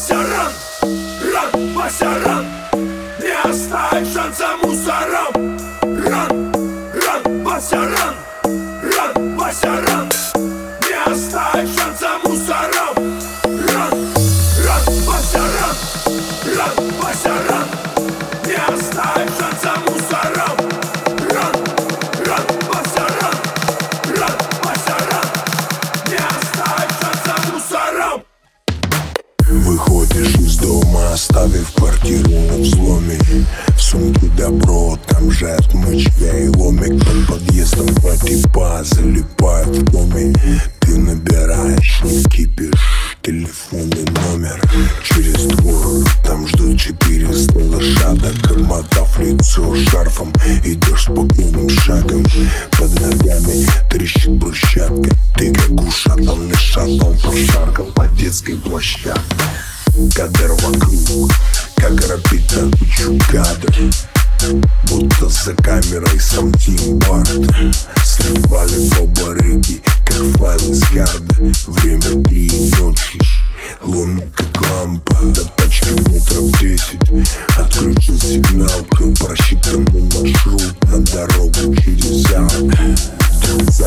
Вася, ран, ран, Вася, ран Не оставь шанса мусорам. Ран, ран, Вася, ран, ран, Вася, ран Не оставь шанса мусорам. Ран, ран, Вася, ран, ран, Вася, ран Выходишь из дома, оставив квартиру на взломе. В сумке добро, там же отмычка и ломик. Под подъездом два типа залипают Под ногами трещит брусчатка. Ты как ушатанный шатом прошаркал по детской площадке. Кадр вокруг, как рапита кучу кадр Будто за камерой сам Тим Барт. Сливали по барыги, как файлы с гарда. Время три ночи, лунный как лампа До тачки метров десять. Отключил сигналку, просчитанный маршрут На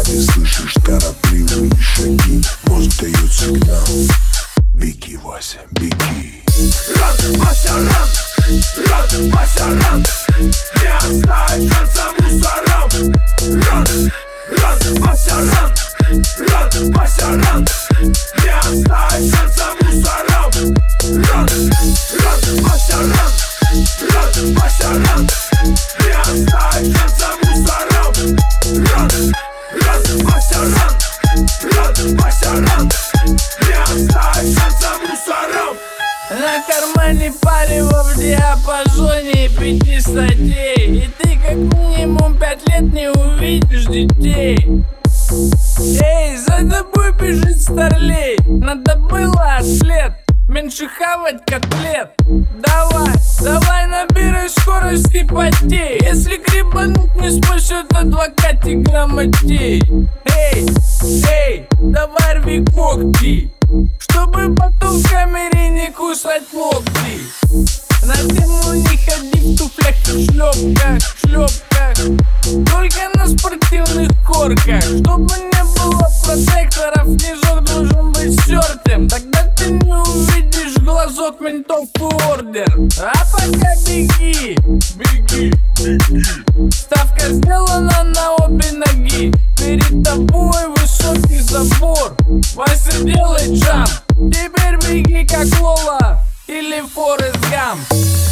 Сзади слышишь торопливые шаги Мозг дает сигнал. Беги, Вася, беги. Ран, Вася, ран, ран, Вася, ран Не оставь шанса мусорам Ран, ран, Вася, ран, ран, Вася, ран палево в диапазоне пяти статей. И ты как минимум пять лет не увидишь детей. Эй, за тобой бежит старлей. Надо было след Меньше хавать котлет. Давай, давай набирай скорость и потей. Если грибануть не спасет адвокатик грамотей Эй, эй, давай рви когти Чтобы потом в камере не кусать локти и шлепках, шлепках Только на спортивных корках Чтобы не было протекторов, снизок должен быть стертым Тогда ты не увидишь глазок ментов ордер. А пока беги, беги, беги. Ставка сделана на обе ноги. Перед тобой высокий забор. Вася делай джамп. Теперь беги как Лола или Форест Гамп